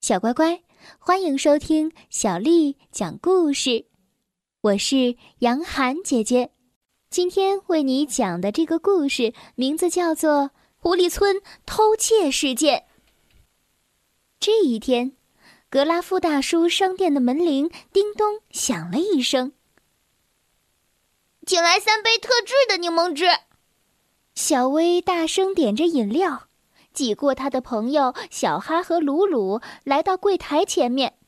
小乖乖，欢迎收听小丽讲故事。我是杨涵姐姐，今天为你讲的这个故事名字叫做《狐狸村偷窃事件》。这一天，格拉夫大叔商店的门铃叮咚响了一声，请来三杯特制的柠檬汁。小薇大声点着饮料。挤过他的朋友小哈和鲁鲁来到柜台前面。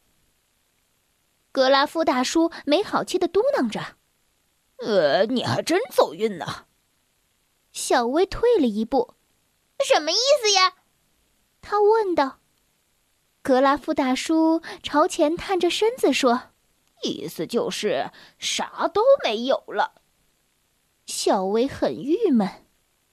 格拉夫大叔没好气的嘟囔着：“呃，你还真走运呢。”小薇退了一步：“什么意思呀？”他问道。格拉夫大叔朝前探着身子说：“意思就是啥都没有了。”小薇很郁闷。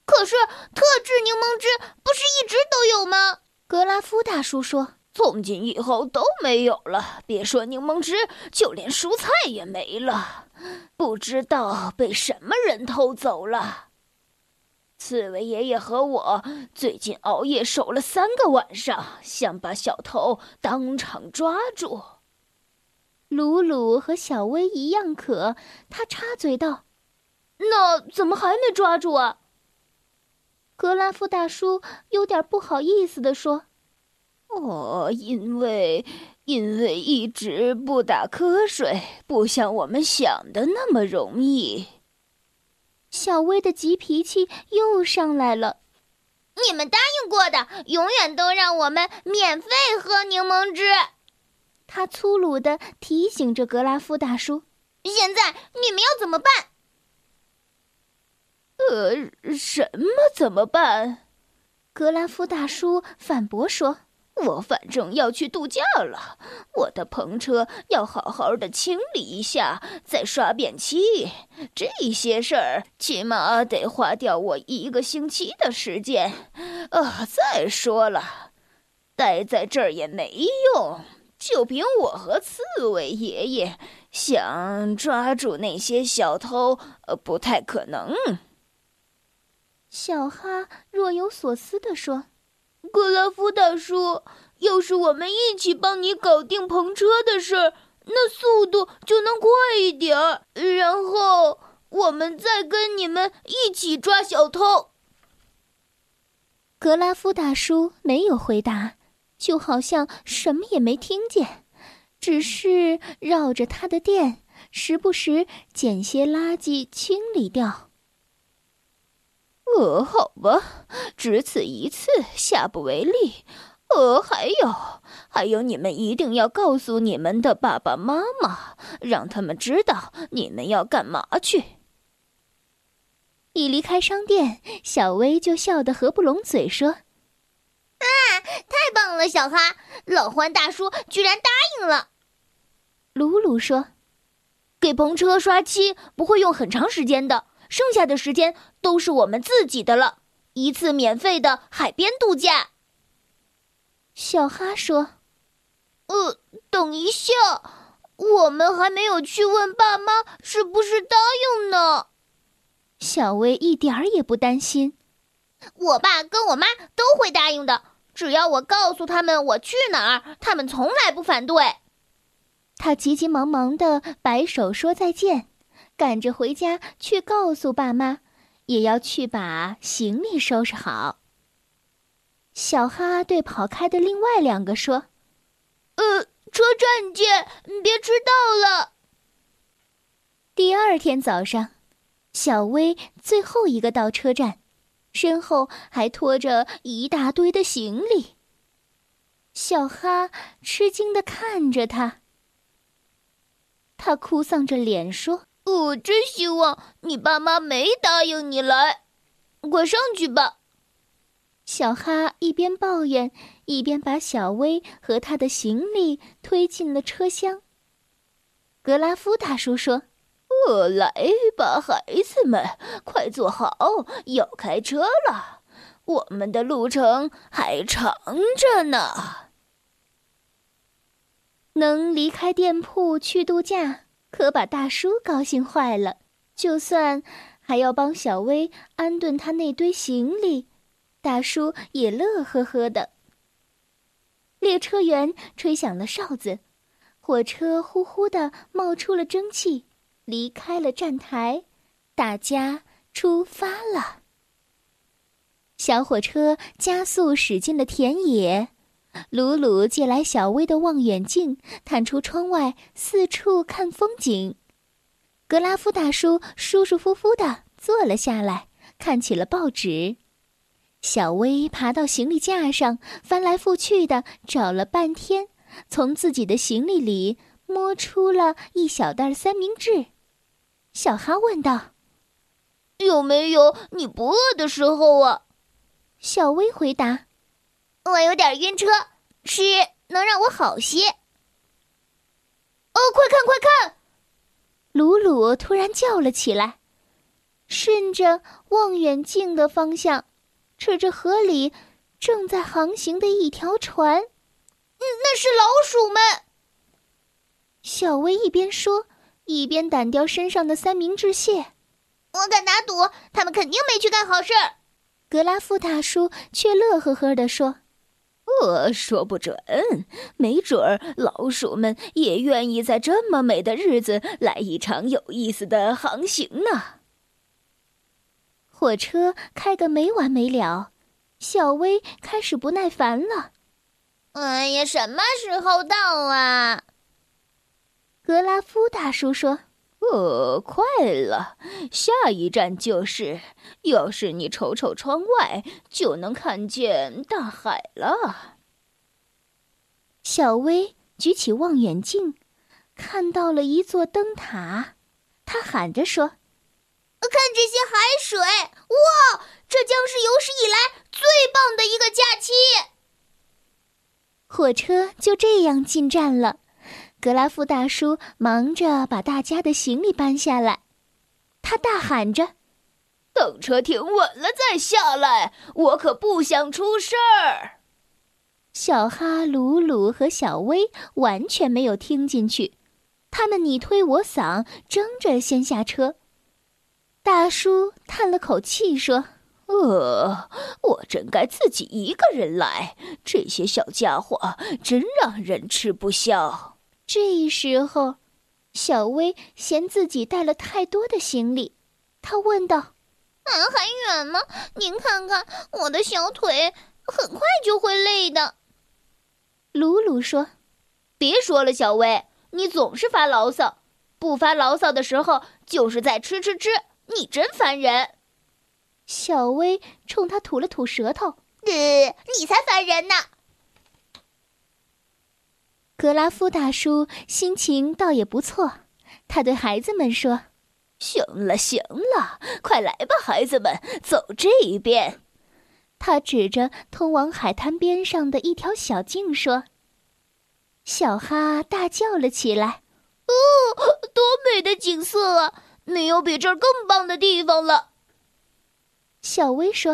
可是特制柠檬汁不是一直都有吗？格拉夫大叔说：“从今以后都没有了，别说柠檬汁，就连蔬菜也没了。不知道被什么人偷走了。刺猬爷爷和我最近熬夜守了三个晚上，想把小偷当场抓住。”鲁鲁和小薇一样渴，他插嘴道：“那怎么还没抓住啊？”格拉夫大叔有点不好意思地说：“哦，因为因为一直不打瞌睡，不像我们想的那么容易。”小薇的急脾气又上来了：“你们答应过的，永远都让我们免费喝柠檬汁。”他粗鲁的提醒着格拉夫大叔：“现在你们要怎么办？”呃，什么怎么办？格拉夫大叔反驳说：“我反正要去度假了，我的篷车要好好的清理一下，再刷便漆。这些事儿起码得花掉我一个星期的时间。啊，再说了，待在这儿也没用。就凭我和刺猬爷爷想抓住那些小偷，呃，不太可能。”小哈若有所思地说：“格拉夫大叔，要是我们一起帮你搞定篷车的事儿，那速度就能快一点儿。然后我们再跟你们一起抓小偷。”格拉夫大叔没有回答，就好像什么也没听见，只是绕着他的店，时不时捡些垃圾清理掉。呃，好吧，只此一次，下不为例。呃，还有，还有，你们一定要告诉你们的爸爸妈妈，让他们知道你们要干嘛去。一离开商店，小薇就笑得合不拢嘴，说：“啊，太棒了，小哈，老欢大叔居然答应了。”鲁鲁说：“给篷车刷漆不会用很长时间的。”剩下的时间都是我们自己的了，一次免费的海边度假。小哈说：“呃，等一下，我们还没有去问爸妈是不是答应呢。”小薇一点儿也不担心，我爸跟我妈都会答应的，只要我告诉他们我去哪儿，他们从来不反对。他急急忙忙的摆手说再见。赶着回家去告诉爸妈，也要去把行李收拾好。小哈对跑开的另外两个说：“呃，车站见，别迟到了。”第二天早上，小薇最后一个到车站，身后还拖着一大堆的行李。小哈吃惊的看着他，他哭丧着脸说。我真希望你爸妈没答应你来，快上去吧。小哈一边抱怨，一边把小薇和他的行李推进了车厢。格拉夫大叔说：“我，来吧，孩子们，快坐好，要开车了。我们的路程还长着呢。能离开店铺去度假。”可把大叔高兴坏了，就算还要帮小薇安顿他那堆行李，大叔也乐呵呵的。列车员吹响了哨子，火车呼呼的冒出了蒸汽，离开了站台，大家出发了。小火车加速驶进了田野，鲁鲁借来小薇的望远镜，探出窗外四处看风景。格拉夫大叔舒舒服服地坐了下来，看起了报纸。小薇爬到行李架上，翻来覆去的找了半天，从自己的行李里摸出了一小袋三明治。小哈问道：“有没有你不饿的时候啊？”小薇回答：“我有点晕车，吃能让我好些。”哦，快看快看！鲁鲁突然叫了起来，顺着望远镜的方向。指着河里正在航行的一条船，嗯那是老鼠们。小薇一边说，一边掸掉身上的三明治屑。我敢打赌，他们肯定没去干好事。格拉夫大叔却乐呵呵地说：“我说不准，没准儿老鼠们也愿意在这么美的日子来一场有意思的航行呢。”火车开个没完没了，小薇开始不耐烦了。哎呀，什么时候到啊？格拉夫大叔说：“呃，快了，下一站就是。要是你瞅瞅窗外，就能看见大海了。”小薇举起望远镜，看到了一座灯塔，她喊着说。看这些海水，哇！这将是有史以来最棒的一个假期。火车就这样进站了，格拉夫大叔忙着把大家的行李搬下来，他大喊着：“等车停稳了再下来，我可不想出事儿。”小哈、鲁鲁和小薇完全没有听进去，他们你推我搡，争着先下车。大叔叹了口气说：“呃，我真该自己一个人来。这些小家伙真让人吃不消。”这时候，小薇嫌自己带了太多的行李，她问道：“啊，还远吗？您看看我的小腿，很快就会累的。”鲁鲁说：“别说了，小薇，你总是发牢骚。不发牢骚的时候，就是在吃吃吃。”你真烦人，小薇冲他吐了吐舌头。呃，你才烦人呢。格拉夫大叔心情倒也不错，他对孩子们说：“行了，行了，快来吧，孩子们，走这一边。”他指着通往海滩边上的一条小径说：“小哈大叫了起来，哦，多美的景色啊！”没有比这儿更棒的地方了，小薇说：“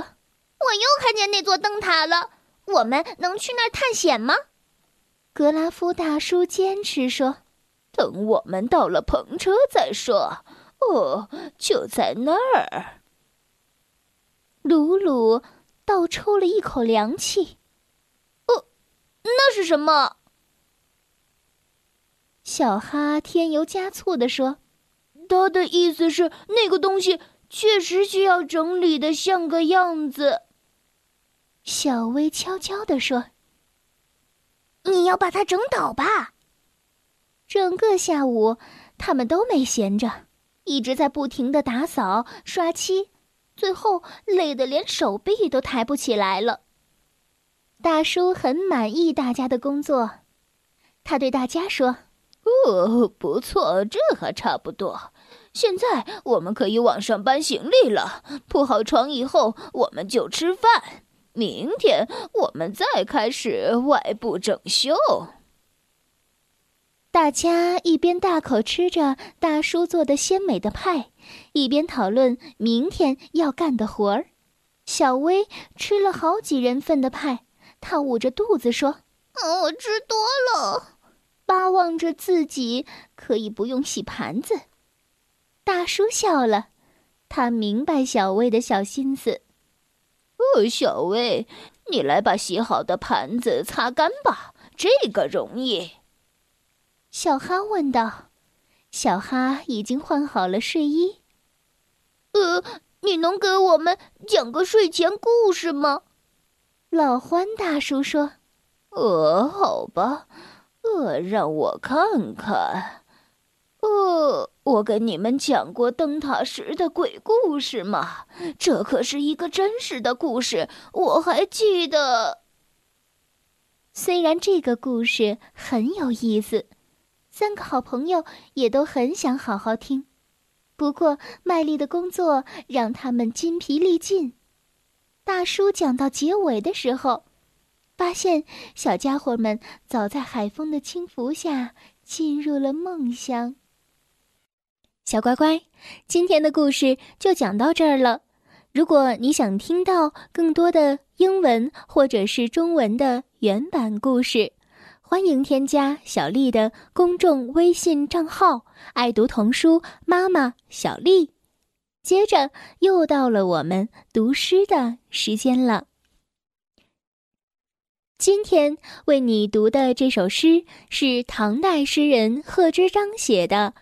我又看见那座灯塔了，我们能去那儿探险吗？”格拉夫大叔坚持说：“等我们到了篷车再说。”哦，就在那儿。鲁鲁倒抽了一口凉气。“哦，那是什么？”小哈添油加醋的说。他的意思是，那个东西确实需要整理的像个样子。小薇悄悄地说：“你要把它整倒吧。”整个下午，他们都没闲着，一直在不停的打扫、刷漆，最后累得连手臂都抬不起来了。大叔很满意大家的工作，他对大家说：“哦，不错，这还差不多。”现在我们可以往上搬行李了。铺好床以后，我们就吃饭。明天我们再开始外部整修。大家一边大口吃着大叔做的鲜美的派，一边讨论明天要干的活儿。小薇吃了好几人份的派，她捂着肚子说：“哦，我吃多了。”巴望着自己可以不用洗盘子。大叔笑了，他明白小薇的小心思。哦，小薇，你来把洗好的盘子擦干吧，这个容易。小哈问道。小哈已经换好了睡衣。呃，你能给我们讲个睡前故事吗？老欢大叔说：“呃，好吧，呃，让我看看。呃，我跟你们讲过灯塔时的鬼故事吗？这可是一个真实的故事，我还记得。虽然这个故事很有意思。”三个好朋友也都很想好好听，不过卖力的工作让他们筋疲力尽。大叔讲到结尾的时候，发现小家伙们早在海风的轻拂下进入了梦乡。小乖乖，今天的故事就讲到这儿了。如果你想听到更多的英文或者是中文的原版故事，欢迎添加小丽的公众微信账号“爱读童书妈妈小丽”。接着又到了我们读诗的时间了。今天为你读的这首诗是唐代诗人贺知章写的《